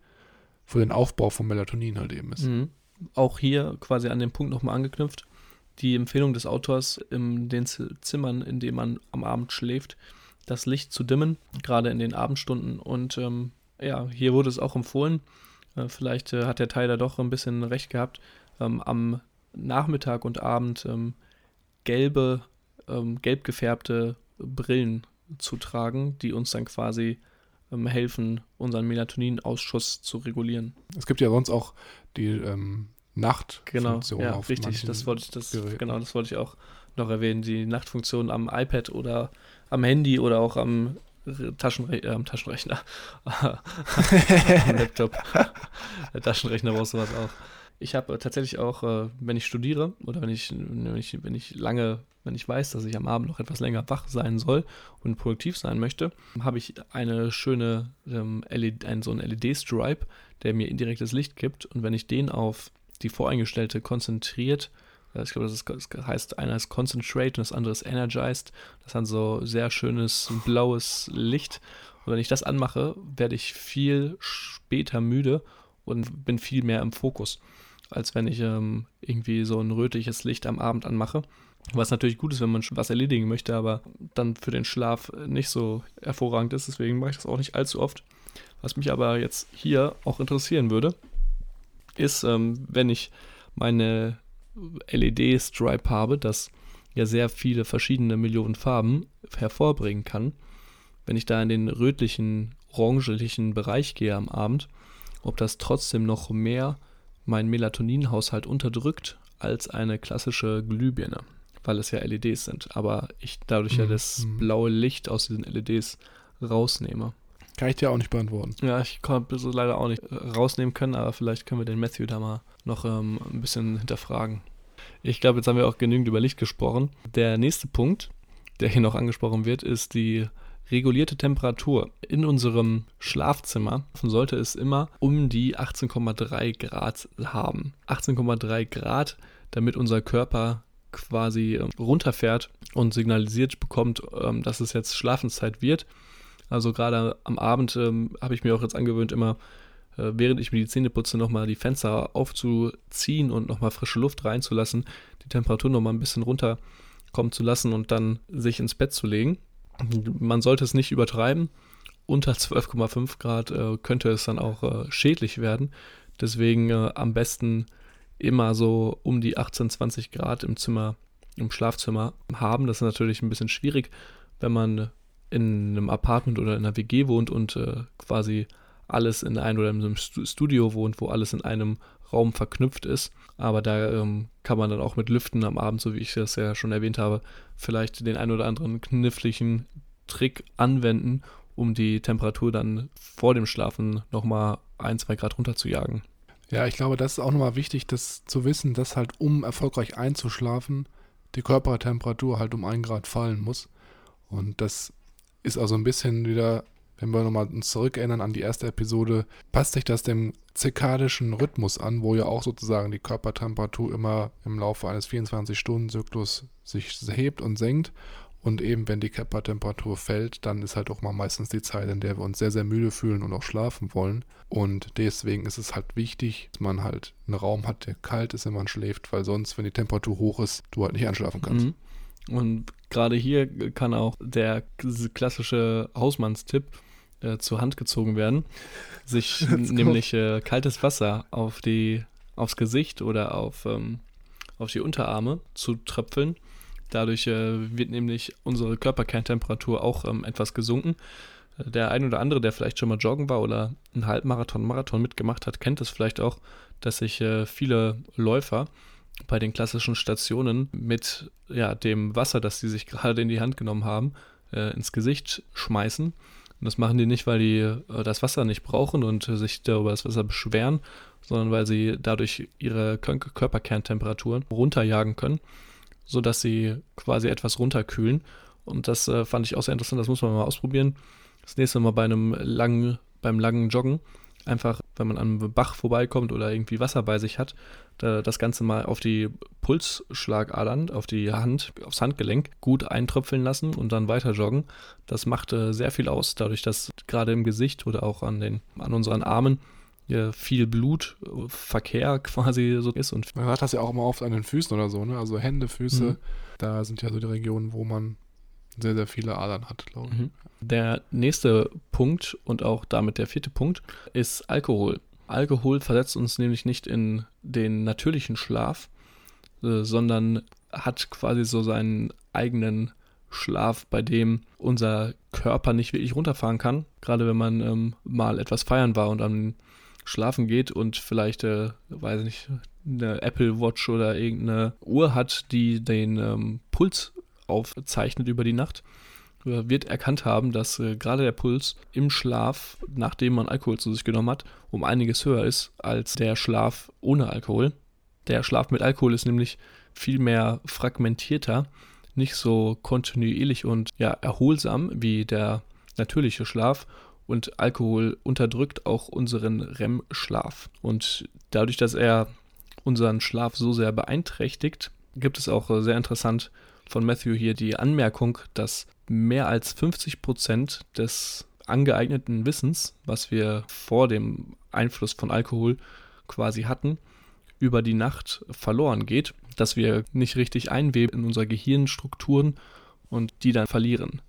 für den Aufbau von Melatonin halt eben ist. Mhm auch hier quasi an den Punkt nochmal angeknüpft. Die Empfehlung des Autors, in den Zimmern, in denen man am Abend schläft, das Licht zu dimmen, gerade in den Abendstunden. Und ähm, ja, hier wurde es auch empfohlen. Äh, vielleicht äh, hat der Tyler doch ein bisschen recht gehabt, ähm, am Nachmittag und Abend ähm, gelbe, ähm, gelb gefärbte Brillen zu tragen, die uns dann quasi ähm, helfen, unseren Melatoninausschuss zu regulieren. Es gibt ja sonst auch die ähm, Nachtfunktion genau, ja, auf richtig, das wollte ich, das, genau, das wollte ich auch noch erwähnen. Die Nachtfunktion am iPad oder am Handy oder auch am Taschenre äh, Taschenrechner. [laughs] am Laptop. [laughs] Der Taschenrechner brauchst du was auch. Ich habe tatsächlich auch, äh, wenn ich studiere oder wenn ich, wenn ich, wenn ich lange, wenn ich weiß, dass ich am Abend noch etwas länger wach sein soll und produktiv sein möchte, habe ich eine schöne, ähm, LED, einen, so einen LED-Stripe, der mir indirektes Licht gibt. Und wenn ich den auf die voreingestellte konzentriert, äh, ich glaube, das, das heißt, einer ist Concentrate und das andere ist Energized. Das hat so sehr schönes blaues Licht. Und wenn ich das anmache, werde ich viel später müde und bin viel mehr im Fokus als wenn ich ähm, irgendwie so ein rötliches Licht am Abend anmache. Was natürlich gut ist, wenn man was erledigen möchte, aber dann für den Schlaf nicht so hervorragend ist. Deswegen mache ich das auch nicht allzu oft. Was mich aber jetzt hier auch interessieren würde, ist, ähm, wenn ich meine LED-Stripe habe, das ja sehr viele verschiedene Millionen Farben hervorbringen kann, wenn ich da in den rötlichen, orangelichen Bereich gehe am Abend, ob das trotzdem noch mehr meinen Melatoninhaushalt unterdrückt als eine klassische Glühbirne, weil es ja LEDs sind. Aber ich dadurch mhm. ja das mhm. blaue Licht aus diesen LEDs rausnehme. Kann ich dir auch nicht beantworten. Ja, ich konnte es leider auch nicht rausnehmen können, aber vielleicht können wir den Matthew da mal noch ähm, ein bisschen hinterfragen. Ich glaube, jetzt haben wir auch genügend über Licht gesprochen. Der nächste Punkt, der hier noch angesprochen wird, ist die regulierte Temperatur. In unserem Schlafzimmer sollte es immer um die 18,3 Grad haben. 18,3 Grad, damit unser Körper quasi ähm, runterfährt und signalisiert bekommt, ähm, dass es jetzt Schlafenszeit wird. Also gerade am Abend ähm, habe ich mir auch jetzt angewöhnt, immer äh, während ich mir die Zähne putze, nochmal die Fenster aufzuziehen und nochmal frische Luft reinzulassen, die Temperatur nochmal ein bisschen runterkommen zu lassen und dann sich ins Bett zu legen man sollte es nicht übertreiben. Unter 12,5 Grad äh, könnte es dann auch äh, schädlich werden. Deswegen äh, am besten immer so um die 18, 20 Grad im Zimmer, im Schlafzimmer haben. Das ist natürlich ein bisschen schwierig, wenn man in einem Apartment oder in einer WG wohnt und äh, quasi alles in einem oder in einem Studio wohnt, wo alles in einem Raum verknüpft ist. Aber da ähm, kann man dann auch mit Lüften am Abend, so wie ich das ja schon erwähnt habe, vielleicht den ein oder anderen kniffligen Trick anwenden, um die Temperatur dann vor dem Schlafen nochmal ein, zwei Grad runter zu jagen. Ja, ich glaube, das ist auch nochmal wichtig, das zu wissen, dass halt, um erfolgreich einzuschlafen, die Körpertemperatur halt um ein Grad fallen muss. Und das ist also ein bisschen wieder wenn wir nochmal uns zurückerinnern an die erste Episode, passt sich das dem zirkadischen Rhythmus an, wo ja auch sozusagen die Körpertemperatur immer im Laufe eines 24-Stunden-Zyklus sich hebt und senkt. Und eben, wenn die Körpertemperatur fällt, dann ist halt auch mal meistens die Zeit, in der wir uns sehr, sehr müde fühlen und auch schlafen wollen. Und deswegen ist es halt wichtig, dass man halt einen Raum hat, der kalt ist, wenn man schläft, weil sonst, wenn die Temperatur hoch ist, du halt nicht einschlafen kannst. Mhm. Und gerade hier kann auch der klassische Hausmannstipp äh, zur Hand gezogen werden, sich [laughs] nämlich äh, kaltes Wasser auf die, aufs Gesicht oder auf, ähm, auf die Unterarme zu tröpfeln. Dadurch äh, wird nämlich unsere Körperkerntemperatur auch ähm, etwas gesunken. Äh, der ein oder andere, der vielleicht schon mal joggen war oder einen Halbmarathon, Marathon mitgemacht hat, kennt es vielleicht auch, dass sich äh, viele Läufer bei den klassischen Stationen mit ja, dem Wasser, das sie sich gerade in die Hand genommen haben, ins Gesicht schmeißen Und das machen die nicht, weil die äh, das Wasser nicht brauchen und äh, sich darüber das Wasser beschweren, sondern weil sie dadurch ihre Körperkerntemperaturen runterjagen können, sodass sie quasi etwas runterkühlen. Und das äh, fand ich auch sehr interessant, das muss man mal ausprobieren. Das nächste Mal bei einem langen, beim langen Joggen einfach, wenn man an einem Bach vorbeikommt oder irgendwie Wasser bei sich hat, das Ganze mal auf die Pulsschlagadern, auf die Hand, aufs Handgelenk gut eintröpfeln lassen und dann weiter joggen. Das macht äh, sehr viel aus, dadurch, dass gerade im Gesicht oder auch an, den, an unseren Armen ja, viel Blutverkehr [laughs] quasi so ist. Und man hat das ja auch immer oft an den Füßen oder so, ne? Also Hände, Füße, mhm. da sind ja so die Regionen, wo man sehr, sehr viele Adern hat, glaube ich. Mhm. Der nächste Punkt und auch damit der vierte Punkt ist Alkohol. Alkohol versetzt uns nämlich nicht in den natürlichen Schlaf, äh, sondern hat quasi so seinen eigenen Schlaf, bei dem unser Körper nicht wirklich runterfahren kann. Gerade wenn man ähm, mal etwas feiern war und dann schlafen geht und vielleicht, äh, weiß ich nicht, eine Apple Watch oder irgendeine Uhr hat, die den ähm, Puls aufzeichnet über die Nacht, wird erkannt haben, dass äh, gerade der Puls im Schlaf, nachdem man Alkohol zu sich genommen hat, um einiges höher ist als der Schlaf ohne Alkohol. Der Schlaf mit Alkohol ist nämlich viel mehr fragmentierter, nicht so kontinuierlich und ja, erholsam wie der natürliche Schlaf und Alkohol unterdrückt auch unseren REM-Schlaf. Und dadurch, dass er unseren Schlaf so sehr beeinträchtigt, gibt es auch äh, sehr interessant von Matthew hier die Anmerkung, dass mehr als 50 Prozent des angeeigneten Wissens, was wir vor dem Einfluss von Alkohol quasi hatten, über die Nacht verloren geht, dass wir nicht richtig einweben in unsere Gehirnstrukturen und die dann verlieren.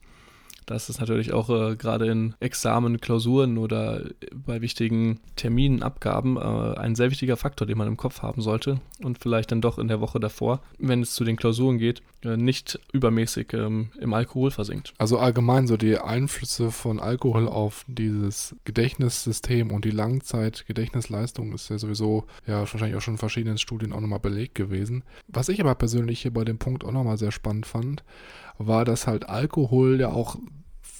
Das ist natürlich auch äh, gerade in Examen, Klausuren oder bei wichtigen Terminen, Abgaben äh, ein sehr wichtiger Faktor, den man im Kopf haben sollte und vielleicht dann doch in der Woche davor, wenn es zu den Klausuren geht, nicht übermäßig ähm, im Alkohol versinkt. Also allgemein so die Einflüsse von Alkohol auf dieses Gedächtnissystem und die Langzeitgedächtnisleistung ist ja sowieso ja wahrscheinlich auch schon in verschiedenen Studien auch nochmal belegt gewesen. Was ich aber persönlich hier bei dem Punkt auch nochmal sehr spannend fand, war, dass halt Alkohol ja auch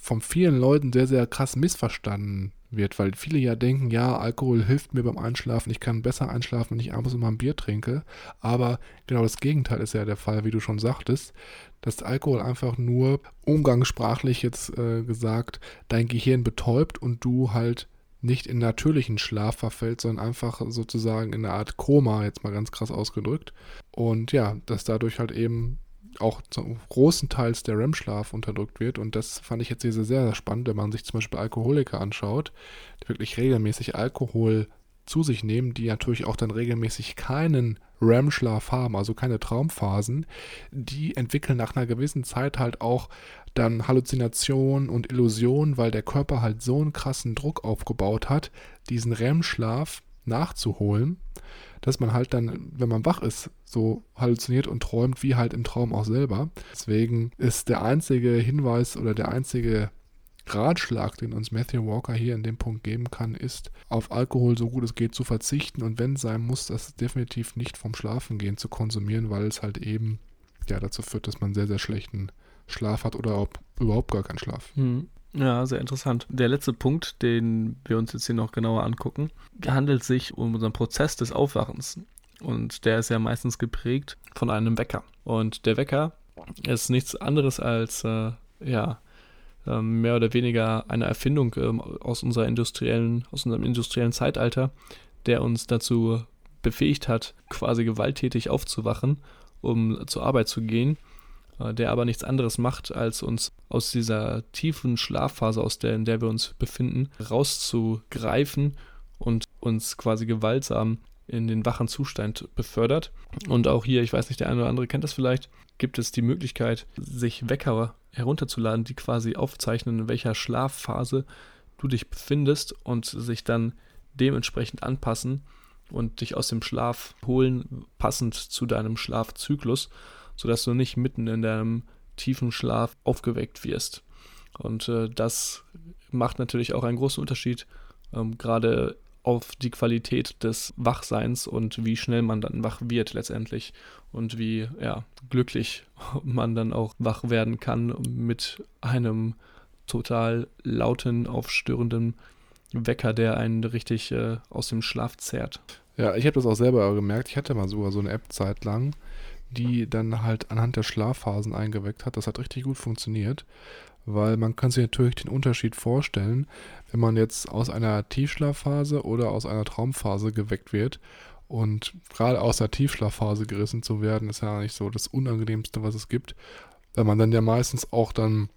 von vielen Leuten sehr, sehr krass missverstanden wird, weil viele ja denken, ja, Alkohol hilft mir beim Einschlafen, ich kann besser einschlafen, wenn ich abends immer ein Bier trinke. Aber genau das Gegenteil ist ja der Fall, wie du schon sagtest, dass Alkohol einfach nur umgangssprachlich jetzt äh, gesagt dein Gehirn betäubt und du halt nicht in natürlichen Schlaf verfällt, sondern einfach sozusagen in eine Art Koma, jetzt mal ganz krass ausgedrückt. Und ja, dass dadurch halt eben auch zum großen Teils der REM-Schlaf unterdrückt wird. Und das fand ich jetzt sehr, sehr spannend, wenn man sich zum Beispiel Alkoholiker anschaut, die wirklich regelmäßig Alkohol zu sich nehmen, die natürlich auch dann regelmäßig keinen REM-Schlaf haben, also keine Traumphasen, die entwickeln nach einer gewissen Zeit halt auch dann Halluzinationen und Illusionen, weil der Körper halt so einen krassen Druck aufgebaut hat, diesen REM-Schlaf nachzuholen dass man halt dann, wenn man wach ist, so halluziniert und träumt, wie halt im Traum auch selber. Deswegen ist der einzige Hinweis oder der einzige Ratschlag, den uns Matthew Walker hier in dem Punkt geben kann, ist, auf Alkohol so gut es geht zu verzichten und wenn sein muss, das definitiv nicht vom Schlafengehen zu konsumieren, weil es halt eben ja dazu führt, dass man sehr, sehr schlechten Schlaf hat oder überhaupt gar keinen Schlaf. Mhm. Ja, sehr interessant. Der letzte Punkt, den wir uns jetzt hier noch genauer angucken, handelt sich um unseren Prozess des Aufwachens. Und der ist ja meistens geprägt von einem Wecker. Und der Wecker ist nichts anderes als, äh, ja, äh, mehr oder weniger eine Erfindung äh, aus, unserer industriellen, aus unserem industriellen Zeitalter, der uns dazu befähigt hat, quasi gewalttätig aufzuwachen, um zur Arbeit zu gehen der aber nichts anderes macht, als uns aus dieser tiefen Schlafphase, aus der, in der wir uns befinden, rauszugreifen und uns quasi gewaltsam in den wachen Zustand befördert. Und auch hier, ich weiß nicht, der eine oder andere kennt das vielleicht, gibt es die Möglichkeit, sich Wecker herunterzuladen, die quasi aufzeichnen, in welcher Schlafphase du dich befindest und sich dann dementsprechend anpassen und dich aus dem Schlaf holen, passend zu deinem Schlafzyklus sodass du nicht mitten in deinem tiefen Schlaf aufgeweckt wirst. Und äh, das macht natürlich auch einen großen Unterschied, ähm, gerade auf die Qualität des Wachseins und wie schnell man dann wach wird letztendlich und wie ja, glücklich [laughs] man dann auch wach werden kann mit einem total lauten, aufstörenden Wecker, der einen richtig äh, aus dem Schlaf zerrt. Ja, ich habe das auch selber gemerkt. Ich hatte mal sogar so eine App zeitlang, die dann halt anhand der Schlafphasen eingeweckt hat. Das hat richtig gut funktioniert, weil man kann sich natürlich den Unterschied vorstellen, wenn man jetzt aus einer Tiefschlafphase oder aus einer Traumphase geweckt wird. Und gerade aus der Tiefschlafphase gerissen zu werden, ist ja nicht so das Unangenehmste, was es gibt. Weil man dann ja meistens auch dann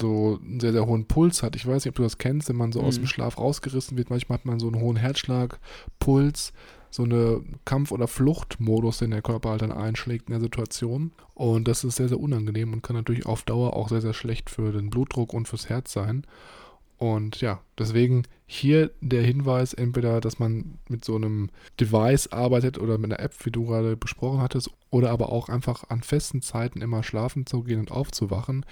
so einen sehr, sehr hohen Puls hat. Ich weiß nicht, ob du das kennst, wenn man so mhm. aus dem Schlaf rausgerissen wird. Manchmal hat man so einen hohen Herzschlag, Puls, so eine Kampf- oder Fluchtmodus, den der Körper halt dann einschlägt in der Situation. Und das ist sehr, sehr unangenehm und kann natürlich auf Dauer auch sehr, sehr schlecht für den Blutdruck und fürs Herz sein. Und ja, deswegen hier der Hinweis, entweder, dass man mit so einem Device arbeitet oder mit einer App, wie du gerade besprochen hattest, oder aber auch einfach an festen Zeiten immer schlafen zu gehen und aufzuwachen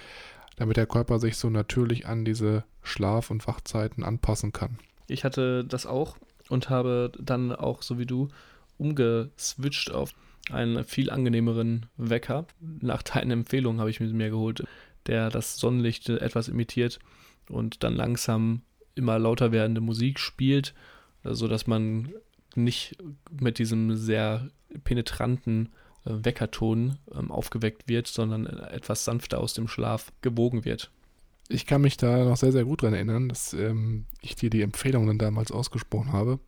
damit der Körper sich so natürlich an diese Schlaf- und Wachzeiten anpassen kann. Ich hatte das auch und habe dann auch, so wie du, umgeswitcht auf einen viel angenehmeren Wecker. Nach deinen Empfehlungen habe ich mir geholt, der das Sonnenlicht etwas imitiert und dann langsam immer lauter werdende Musik spielt, sodass man nicht mit diesem sehr penetranten äh, Weckerton ähm, aufgeweckt wird, sondern etwas sanfter aus dem Schlaf gewogen wird. Ich kann mich da noch sehr, sehr gut dran erinnern, dass ähm, ich dir die Empfehlungen damals ausgesprochen habe.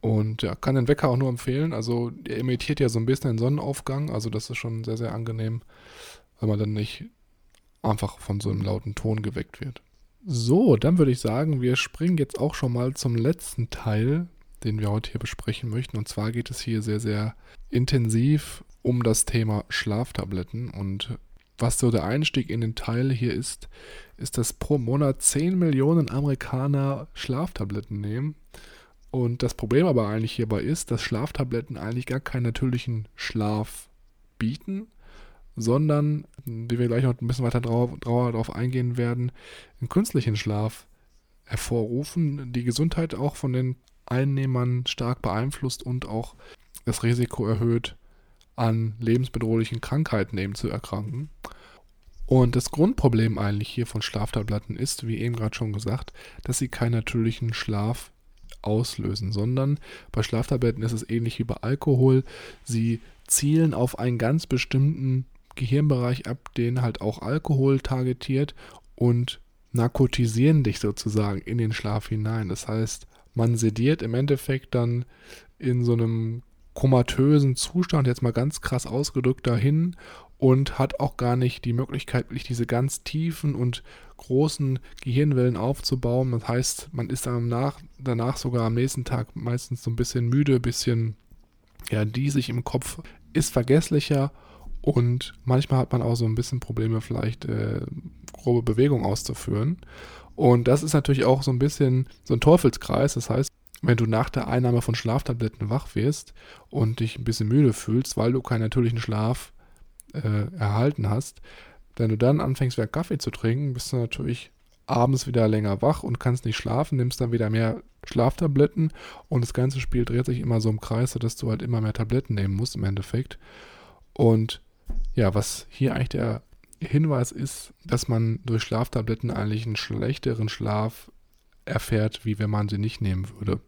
Und ja, kann den Wecker auch nur empfehlen. Also er imitiert ja so ein bisschen den Sonnenaufgang. Also das ist schon sehr, sehr angenehm, weil man dann nicht einfach von so einem lauten Ton geweckt wird. So, dann würde ich sagen, wir springen jetzt auch schon mal zum letzten Teil, den wir heute hier besprechen möchten. Und zwar geht es hier sehr, sehr intensiv um das Thema Schlaftabletten. Und was so der Einstieg in den Teil hier ist, ist, dass pro Monat 10 Millionen Amerikaner Schlaftabletten nehmen. Und das Problem aber eigentlich hierbei ist, dass Schlaftabletten eigentlich gar keinen natürlichen Schlaf bieten, sondern, wie wir gleich noch ein bisschen weiter drauf, darauf eingehen werden, einen künstlichen Schlaf hervorrufen, die Gesundheit auch von den Einnehmern stark beeinflusst und auch das Risiko erhöht, an lebensbedrohlichen Krankheiten eben zu erkranken. Und das Grundproblem eigentlich hier von Schlaftabletten ist, wie eben gerade schon gesagt, dass sie keinen natürlichen Schlaf auslösen, sondern bei Schlaftabletten ist es ähnlich wie bei Alkohol. Sie zielen auf einen ganz bestimmten Gehirnbereich ab, den halt auch Alkohol targetiert und narkotisieren dich sozusagen in den Schlaf hinein. Das heißt, man sediert im Endeffekt dann in so einem komatösen Zustand, jetzt mal ganz krass ausgedrückt, dahin und hat auch gar nicht die Möglichkeit, wirklich diese ganz tiefen und großen Gehirnwellen aufzubauen. Das heißt, man ist danach, danach sogar am nächsten Tag meistens so ein bisschen müde, ein bisschen ja, diesig im Kopf, ist vergesslicher und manchmal hat man auch so ein bisschen Probleme, vielleicht äh, grobe Bewegungen auszuführen. Und das ist natürlich auch so ein bisschen so ein Teufelskreis. Das heißt, wenn du nach der Einnahme von Schlaftabletten wach wirst und dich ein bisschen müde fühlst, weil du keinen natürlichen Schlaf äh, erhalten hast, wenn du dann anfängst, wieder Kaffee zu trinken, bist du natürlich abends wieder länger wach und kannst nicht schlafen, nimmst dann wieder mehr Schlaftabletten und das ganze Spiel dreht sich immer so im Kreis, sodass du halt immer mehr Tabletten nehmen musst im Endeffekt. Und ja, was hier eigentlich der Hinweis ist, dass man durch Schlaftabletten eigentlich einen schlechteren Schlaf erfährt, wie wenn man sie nicht nehmen würde.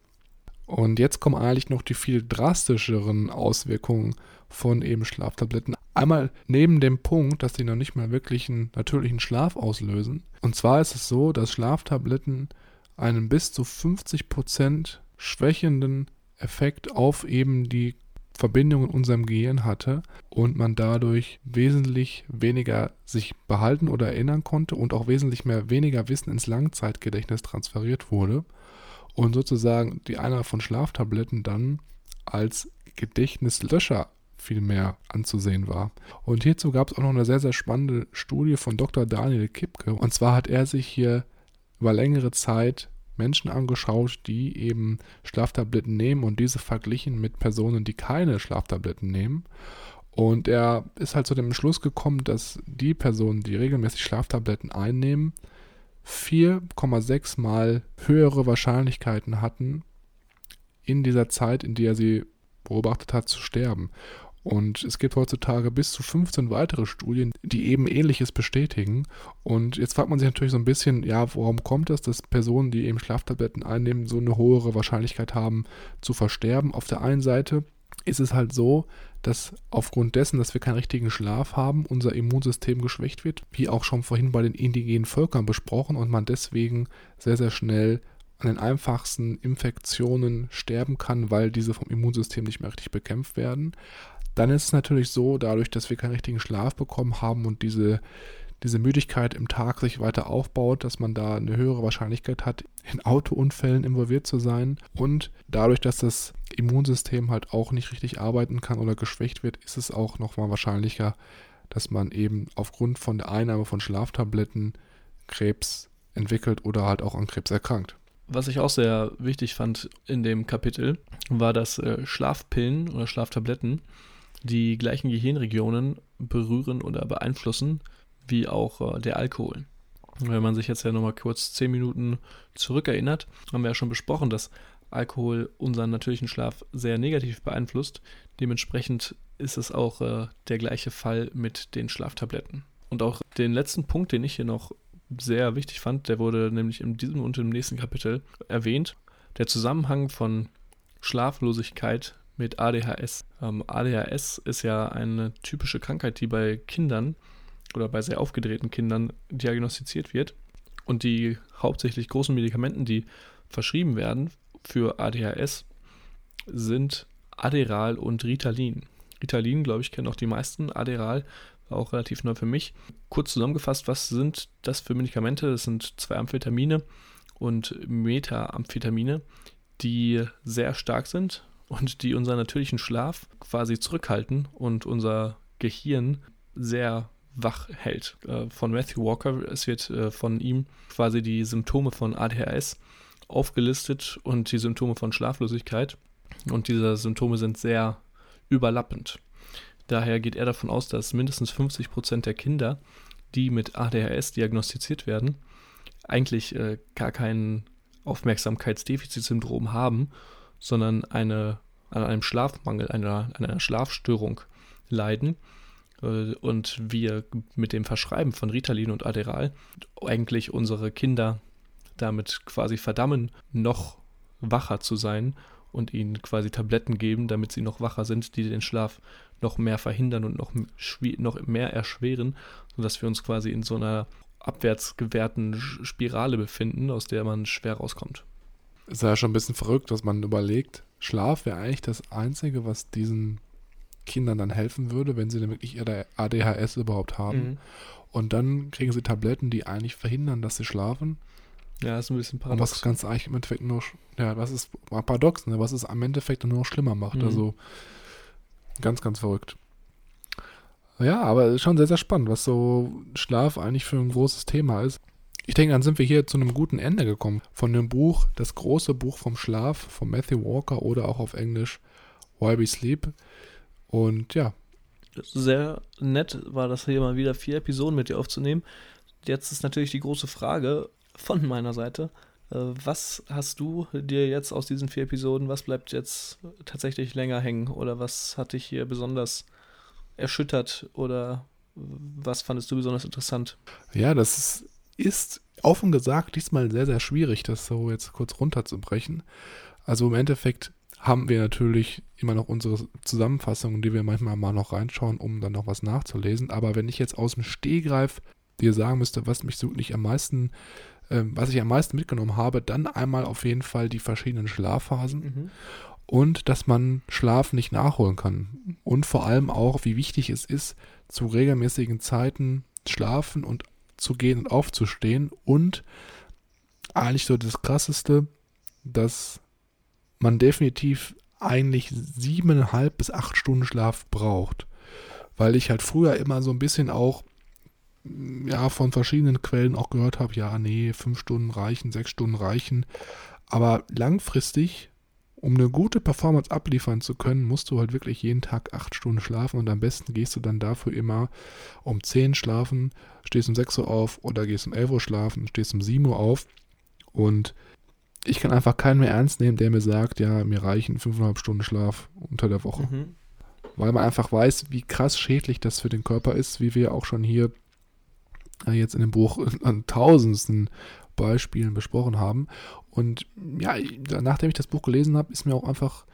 Und jetzt kommen eigentlich noch die viel drastischeren Auswirkungen von eben Schlaftabletten. Einmal neben dem Punkt, dass sie noch nicht mal wirklich einen natürlichen Schlaf auslösen. Und zwar ist es so, dass Schlaftabletten einen bis zu 50% schwächenden Effekt auf eben die Verbindung in unserem Gehirn hatte und man dadurch wesentlich weniger sich behalten oder erinnern konnte und auch wesentlich mehr weniger Wissen ins Langzeitgedächtnis transferiert wurde und sozusagen die Einnahme von Schlaftabletten dann als Gedächtnislöscher viel mehr anzusehen war. Und hierzu gab es auch noch eine sehr, sehr spannende Studie von Dr. Daniel Kipke. Und zwar hat er sich hier über längere Zeit Menschen angeschaut, die eben Schlaftabletten nehmen und diese verglichen mit Personen, die keine Schlaftabletten nehmen. Und er ist halt zu dem Schluss gekommen, dass die Personen, die regelmäßig Schlaftabletten einnehmen, 4,6 mal höhere Wahrscheinlichkeiten hatten, in dieser Zeit, in der er sie beobachtet hat, zu sterben. Und es gibt heutzutage bis zu 15 weitere Studien, die eben ähnliches bestätigen. Und jetzt fragt man sich natürlich so ein bisschen, ja, warum kommt das, dass Personen, die eben Schlaftabletten einnehmen, so eine hohe Wahrscheinlichkeit haben zu versterben? Auf der einen Seite ist es halt so, dass aufgrund dessen, dass wir keinen richtigen Schlaf haben, unser Immunsystem geschwächt wird, wie auch schon vorhin bei den indigenen Völkern besprochen, und man deswegen sehr, sehr schnell an den einfachsten Infektionen sterben kann, weil diese vom Immunsystem nicht mehr richtig bekämpft werden. Dann ist es natürlich so, dadurch, dass wir keinen richtigen Schlaf bekommen haben und diese diese Müdigkeit im Tag sich weiter aufbaut, dass man da eine höhere Wahrscheinlichkeit hat, in Autounfällen involviert zu sein. Und dadurch, dass das Immunsystem halt auch nicht richtig arbeiten kann oder geschwächt wird, ist es auch nochmal wahrscheinlicher, dass man eben aufgrund von der Einnahme von Schlaftabletten Krebs entwickelt oder halt auch an Krebs erkrankt. Was ich auch sehr wichtig fand in dem Kapitel, war, dass äh, Schlafpillen oder Schlaftabletten die gleichen Gehirnregionen berühren oder beeinflussen wie auch äh, der Alkohol. Wenn man sich jetzt ja nochmal kurz zehn Minuten zurückerinnert, haben wir ja schon besprochen, dass Alkohol unseren natürlichen Schlaf sehr negativ beeinflusst. Dementsprechend ist es auch äh, der gleiche Fall mit den Schlaftabletten. Und auch den letzten Punkt, den ich hier noch sehr wichtig fand, der wurde nämlich in diesem und im nächsten Kapitel erwähnt. Der Zusammenhang von Schlaflosigkeit mit ADHS. Ähm, ADHS ist ja eine typische Krankheit, die bei Kindern oder bei sehr aufgedrehten Kindern diagnostiziert wird. Und die hauptsächlich großen Medikamenten, die verschrieben werden für ADHS, sind Aderal und Ritalin. Ritalin, glaube ich, kennen auch die meisten. Aderal war auch relativ neu für mich. Kurz zusammengefasst, was sind das für Medikamente? Das sind zwei Amphetamine und Methamphetamine, die sehr stark sind und die unseren natürlichen Schlaf quasi zurückhalten und unser Gehirn sehr wach hält. Äh, von Matthew Walker, es wird äh, von ihm quasi die Symptome von ADHS aufgelistet und die Symptome von Schlaflosigkeit. Und diese Symptome sind sehr überlappend. Daher geht er davon aus, dass mindestens 50 Prozent der Kinder, die mit ADHS diagnostiziert werden, eigentlich äh, gar kein Aufmerksamkeitsdefizitsyndrom haben, sondern eine, an einem Schlafmangel, einer, einer Schlafstörung leiden und wir mit dem Verschreiben von Ritalin und Aderal eigentlich unsere Kinder damit quasi verdammen, noch wacher zu sein und ihnen quasi Tabletten geben, damit sie noch wacher sind, die den Schlaf noch mehr verhindern und noch, noch mehr erschweren, sodass wir uns quasi in so einer abwärts gewährten Spirale befinden, aus der man schwer rauskommt. Ist ja schon ein bisschen verrückt, dass man überlegt, Schlaf wäre eigentlich das Einzige, was diesen Kindern dann helfen würde, wenn sie dann wirklich ihre ADHS überhaupt haben. Mhm. Und dann kriegen sie Tabletten, die eigentlich verhindern, dass sie schlafen. Ja, ist ein bisschen paradox. Und was ganz eigentlich im Endeffekt nur, ja, was ist paradox, ne? was es am Endeffekt nur noch schlimmer macht. Mhm. Also ganz, ganz verrückt. Ja, aber es ist schon sehr, sehr spannend, was so Schlaf eigentlich für ein großes Thema ist. Ich denke, dann sind wir hier zu einem guten Ende gekommen. Von dem Buch, das große Buch vom Schlaf von Matthew Walker oder auch auf Englisch Why We Sleep. Und ja. Sehr nett war das hier mal wieder vier Episoden mit dir aufzunehmen. Jetzt ist natürlich die große Frage von meiner Seite. Äh, was hast du dir jetzt aus diesen vier Episoden, was bleibt jetzt tatsächlich länger hängen? Oder was hat dich hier besonders erschüttert? Oder was fandest du besonders interessant? Ja, das ist, ist offen gesagt diesmal sehr, sehr schwierig, das so jetzt kurz runterzubrechen. Also im Endeffekt haben wir natürlich immer noch unsere Zusammenfassungen, die wir manchmal mal noch reinschauen, um dann noch was nachzulesen. Aber wenn ich jetzt aus dem Stehgreif dir sagen müsste, was mich wirklich am meisten, äh, was ich am meisten mitgenommen habe, dann einmal auf jeden Fall die verschiedenen Schlafphasen mhm. und dass man Schlaf nicht nachholen kann. Und vor allem auch, wie wichtig es ist, zu regelmäßigen Zeiten schlafen und zu gehen und aufzustehen und eigentlich so das Krasseste, dass man definitiv eigentlich siebeneinhalb bis acht Stunden Schlaf braucht. Weil ich halt früher immer so ein bisschen auch ja, von verschiedenen Quellen auch gehört habe, ja, nee, fünf Stunden reichen, sechs Stunden reichen. Aber langfristig, um eine gute Performance abliefern zu können, musst du halt wirklich jeden Tag acht Stunden schlafen und am besten gehst du dann dafür immer um zehn schlafen, stehst um sechs Uhr auf oder gehst um elf Uhr schlafen, stehst um sieben Uhr auf und ich kann einfach keinen mehr ernst nehmen, der mir sagt, ja, mir reichen fünfeinhalb Stunden Schlaf unter der Woche. Mhm. weil man einfach weiß, wie krass schädlich das für den Körper ist, wie wir auch schon hier äh, jetzt in dem Buch [laughs] an tausendsten Beispielen besprochen haben. Und ja, nachdem ich das Buch gelesen habe, ist mir auch einfach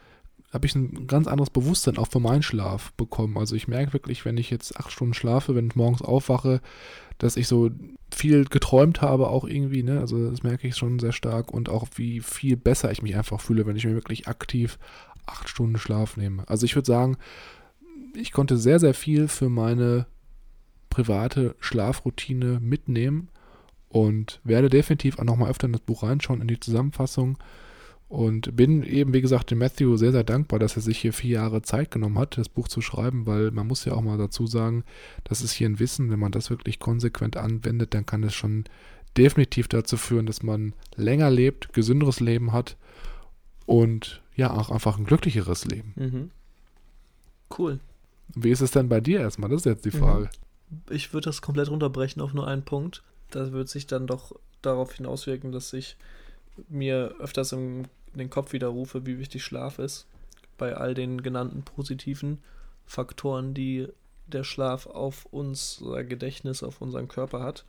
habe ich ein ganz anderes Bewusstsein auch für meinen Schlaf bekommen. Also ich merke wirklich, wenn ich jetzt acht Stunden schlafe, wenn ich morgens aufwache, dass ich so viel geträumt habe, auch irgendwie, ne? Also das merke ich schon sehr stark und auch wie viel besser ich mich einfach fühle, wenn ich mir wirklich aktiv acht Stunden Schlaf nehme. Also ich würde sagen, ich konnte sehr, sehr viel für meine private Schlafroutine mitnehmen und werde definitiv auch nochmal öfter in das Buch reinschauen, in die Zusammenfassung und bin eben, wie gesagt, dem Matthew sehr, sehr dankbar, dass er sich hier vier Jahre Zeit genommen hat, das Buch zu schreiben, weil man muss ja auch mal dazu sagen, das ist hier ein Wissen, wenn man das wirklich konsequent anwendet, dann kann es schon definitiv dazu führen, dass man länger lebt, gesünderes Leben hat und ja, auch einfach ein glücklicheres Leben. Mhm. Cool. Wie ist es denn bei dir erstmal? Das ist jetzt die mhm. Frage. Ich würde das komplett runterbrechen auf nur einen Punkt. Das wird sich dann doch darauf hinauswirken, dass ich mir öfters im den Kopf wieder rufe, wie wichtig Schlaf ist. Bei all den genannten positiven Faktoren, die der Schlaf auf unser Gedächtnis, auf unseren Körper hat.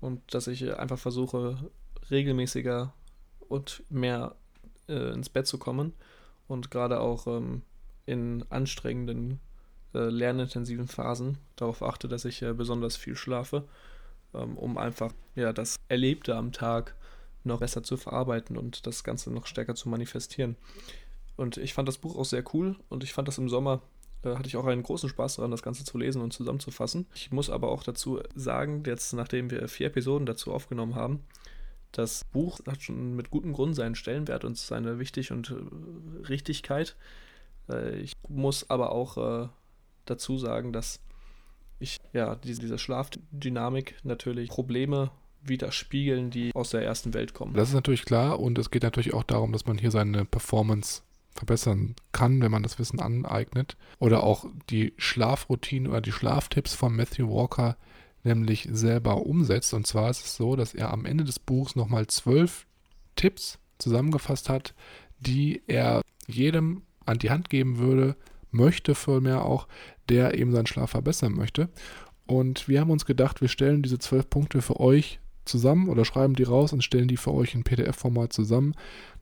Und dass ich einfach versuche, regelmäßiger und mehr äh, ins Bett zu kommen. Und gerade auch ähm, in anstrengenden, äh, lernintensiven Phasen darauf achte, dass ich äh, besonders viel schlafe, ähm, um einfach ja, das Erlebte am Tag noch besser zu verarbeiten und das Ganze noch stärker zu manifestieren. Und ich fand das Buch auch sehr cool und ich fand das im Sommer, äh, hatte ich auch einen großen Spaß daran, das Ganze zu lesen und zusammenzufassen. Ich muss aber auch dazu sagen, jetzt nachdem wir vier Episoden dazu aufgenommen haben, das Buch hat schon mit gutem Grund seinen Stellenwert und seine Wichtig und äh, Richtigkeit. Äh, ich muss aber auch dazu sagen, dass ich ja diese Schlafdynamik natürlich Probleme widerspiegeln, die aus der ersten Welt kommen. Das ist natürlich klar und es geht natürlich auch darum, dass man hier seine Performance verbessern kann, wenn man das Wissen aneignet. Oder auch die Schlafroutine oder die Schlaftipps von Matthew Walker nämlich selber umsetzt. Und zwar ist es so, dass er am Ende des Buchs nochmal zwölf Tipps zusammengefasst hat, die er jedem an die Hand geben würde, möchte vielmehr auch, der eben seinen Schlaf verbessern möchte. Und wir haben uns gedacht, wir stellen diese zwölf Punkte für euch zusammen oder schreiben die raus und stellen die für euch in PDF-Format zusammen.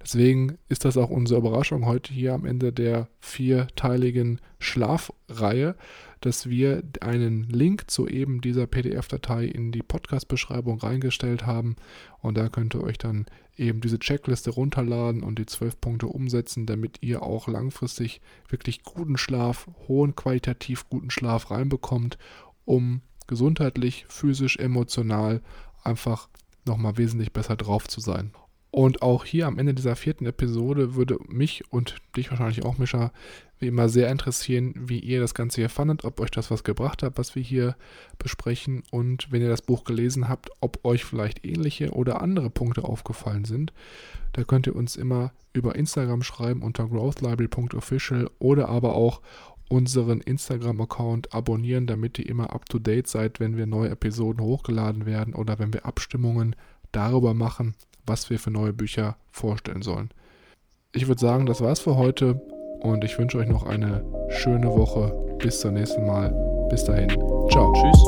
Deswegen ist das auch unsere Überraschung heute hier am Ende der vierteiligen Schlafreihe, dass wir einen Link zu eben dieser PDF-Datei in die Podcast-Beschreibung reingestellt haben. Und da könnt ihr euch dann eben diese Checkliste runterladen und die zwölf Punkte umsetzen, damit ihr auch langfristig wirklich guten Schlaf, hohen qualitativ guten Schlaf reinbekommt, um gesundheitlich, physisch, emotional einfach nochmal wesentlich besser drauf zu sein. Und auch hier am Ende dieser vierten Episode würde mich und dich wahrscheinlich auch, Mischa, wie immer sehr interessieren, wie ihr das Ganze hier fandet, ob euch das was gebracht hat, was wir hier besprechen und wenn ihr das Buch gelesen habt, ob euch vielleicht ähnliche oder andere Punkte aufgefallen sind. Da könnt ihr uns immer über Instagram schreiben unter growthlibrary.official oder aber auch unseren Instagram-Account abonnieren, damit ihr immer up-to-date seid, wenn wir neue Episoden hochgeladen werden oder wenn wir Abstimmungen darüber machen, was wir für neue Bücher vorstellen sollen. Ich würde sagen, das war's für heute und ich wünsche euch noch eine schöne Woche. Bis zum nächsten Mal. Bis dahin. Ciao. Tschüss.